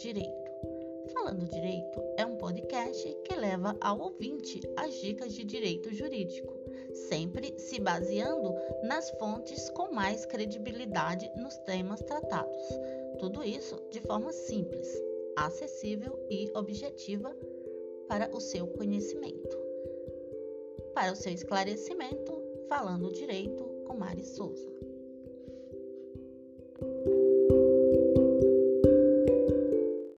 Direito. Falando Direito é um podcast que leva ao ouvinte as dicas de direito jurídico, sempre se baseando nas fontes com mais credibilidade nos temas tratados. Tudo isso de forma simples, acessível e objetiva para o seu conhecimento. Para o seu esclarecimento, falando direito com Mari Souza.